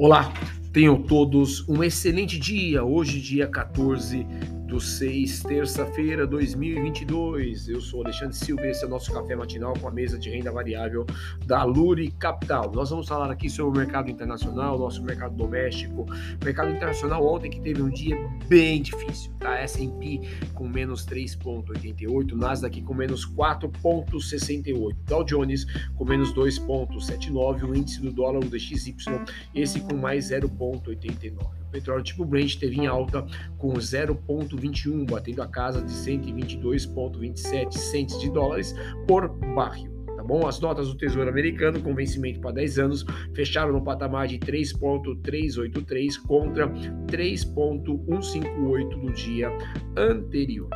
Olá, tenham todos um excelente dia. Hoje, dia 14 do 6, terça-feira 2022. Eu sou Alexandre Silva e esse é o nosso café matinal com a mesa de renda variável da Luri Capital. Nós vamos falar aqui sobre o mercado internacional, nosso mercado doméstico. Mercado internacional ontem que teve um dia bem difícil, tá? S&P com menos 3.88, Nasdaq com menos 4.68, Dow Jones com menos 2.79, o índice do dólar, o DXY, esse com mais 0.89. Petróleo tipo Brent teve em alta com 0,21, batendo a casa de 122,27 centes de dólares por barril. Tá bom? As notas do Tesouro Americano com vencimento para 10 anos fecharam no patamar de 3,383 contra 3,158 no dia anterior.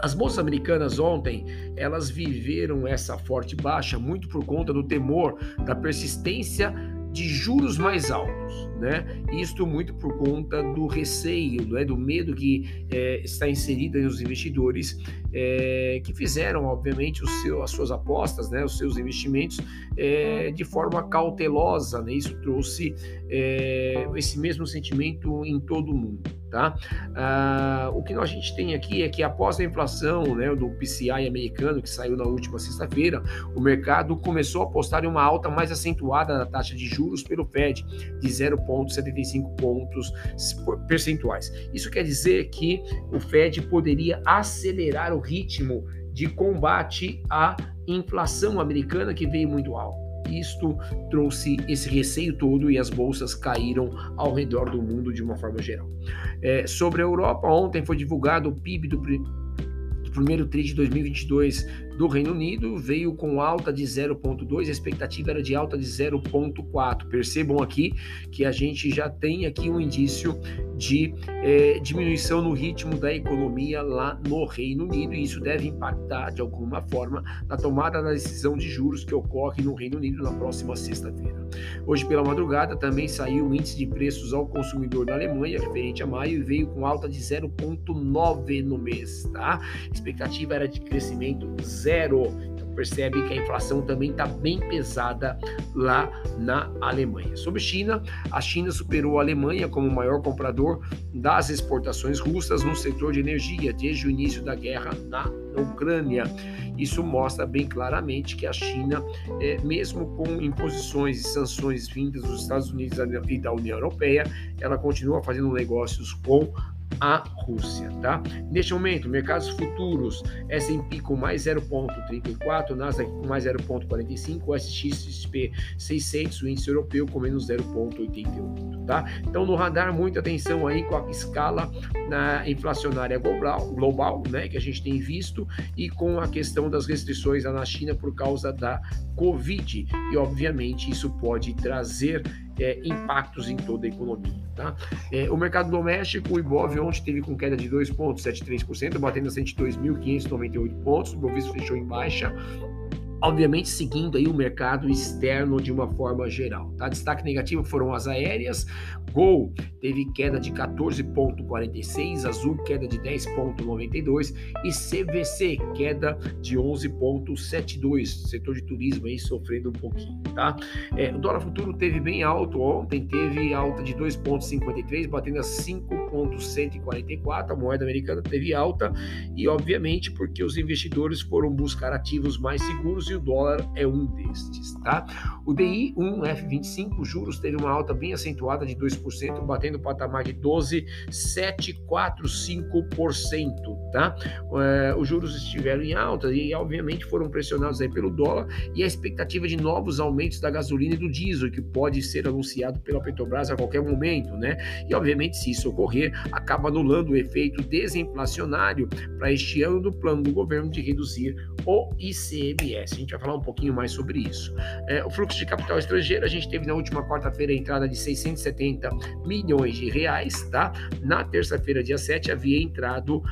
As bolsas americanas ontem, elas viveram essa forte baixa muito por conta do temor da persistência de juros mais altos, né? Isto muito por conta do receio, né? do medo que é, está inserido nos investidores é, que fizeram, obviamente, seu, as suas apostas, né? os seus investimentos é, de forma cautelosa. Né? Isso trouxe é, esse mesmo sentimento em todo o mundo. Tá? Ah, o que a gente tem aqui é que após a inflação né, do PCI americano, que saiu na última sexta-feira, o mercado começou a apostar em uma alta mais acentuada da taxa de juros pelo Fed, de 0,75 pontos percentuais. Isso quer dizer que o Fed poderia acelerar o ritmo de combate à inflação americana que veio muito alta. Isto trouxe esse receio todo e as bolsas caíram ao redor do mundo de uma forma geral. É, sobre a Europa, ontem foi divulgado o PIB do, primeiro TRI de 2022 do Reino Unido veio com alta de 0,2, a expectativa era de alta de 0,4. Percebam aqui que a gente já tem aqui um indício de é, diminuição no ritmo da economia lá no Reino Unido, e isso deve impactar de alguma forma na tomada da decisão de juros que ocorre no Reino Unido na próxima sexta-feira. Hoje pela madrugada também saiu o índice de preços ao consumidor na Alemanha, referente a maio, e veio com alta de 0,9 no mês, tá? A expectativa era de crescimento zero percebe que a inflação também está bem pesada lá na Alemanha. Sobre China, a China superou a Alemanha como maior comprador das exportações russas no setor de energia desde o início da guerra na Ucrânia. Isso mostra bem claramente que a China, é, mesmo com imposições e sanções vindas dos Estados Unidos e da União Europeia, ela continua fazendo negócios com a Rússia, tá? Neste momento, mercados futuros, S&P com mais 0,34, Nasdaq com mais 0,45, o SXP 600, o índice europeu com menos 0,88, tá? Então, no radar, muita atenção aí com a escala na inflacionária global, global, né, que a gente tem visto, e com a questão das restrições na China por causa da Covid. E, obviamente, isso pode trazer é, impactos em toda a economia. Tá? É, o mercado doméstico, o Ibov ontem teve com queda de 2,73%, batendo a 102.598 pontos, o Ibovespa fechou em baixa, obviamente seguindo aí o mercado externo de uma forma geral. Tá? Destaque negativo foram as aéreas, Gol teve queda de 14,46, Azul queda de 10,92 e CVC queda de 11,72. Setor de turismo aí sofrendo um pouquinho, tá? É, o dólar futuro teve bem alto ontem, teve alta de 2,53, batendo a 5,144. A moeda americana teve alta e, obviamente, porque os investidores foram buscar ativos mais seguros e o dólar é um destes, tá? O DI 1F25 juros teve uma alta bem acentuada de 2 2%, batendo o patamar de 12,745%, tá? É, os juros estiveram em alta e, obviamente, foram pressionados aí pelo dólar e a expectativa de novos aumentos da gasolina e do diesel, que pode ser anunciado pela Petrobras a qualquer momento, né? E, obviamente, se isso ocorrer, acaba anulando o efeito desinflacionário para este ano do plano do governo de reduzir o ICMS. A gente vai falar um pouquinho mais sobre isso. É, o fluxo de capital estrangeiro, a gente teve na última quarta-feira a entrada de 670 milhões de reais, tá? Na terça-feira, dia 7, havia entrado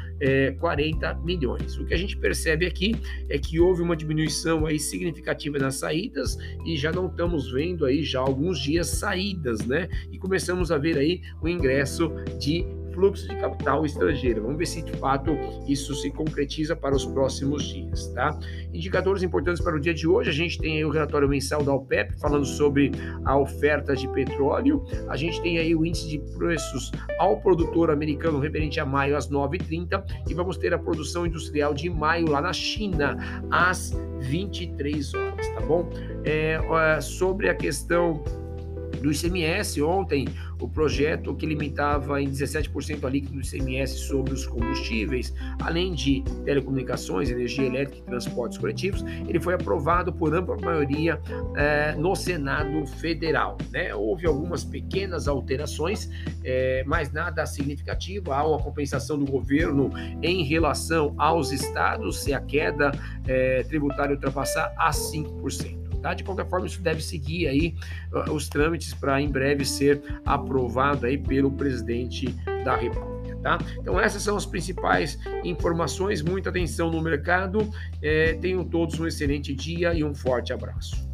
é, 40 milhões. O que a gente percebe aqui é que houve uma diminuição aí significativa nas saídas e já não estamos vendo aí já alguns dias saídas, né? E começamos a ver aí o ingresso de fluxo de capital estrangeiro. Vamos ver se de fato isso se concretiza para os próximos dias, tá? Indicadores importantes para o dia de hoje, a gente tem aí o relatório mensal da OPEP falando sobre a oferta de petróleo, a gente tem aí o índice de preços ao produtor americano referente a maio às 9h30 e vamos ter a produção industrial de maio lá na China às 23 horas, tá bom? É, sobre a questão do ICMS. Ontem, o projeto que limitava em 17% a líquido do ICMS sobre os combustíveis, além de telecomunicações, energia elétrica e transportes coletivos, ele foi aprovado por ampla maioria eh, no Senado Federal. Né? Houve algumas pequenas alterações, eh, mas nada significativo. Há uma compensação do governo em relação aos estados se a queda eh, tributária ultrapassar a 5%. Tá? De qualquer forma, isso deve seguir aí uh, os trâmites para em breve ser aprovado aí pelo presidente da República. Tá? Então essas são as principais informações. Muita atenção no mercado. É, tenham todos um excelente dia e um forte abraço.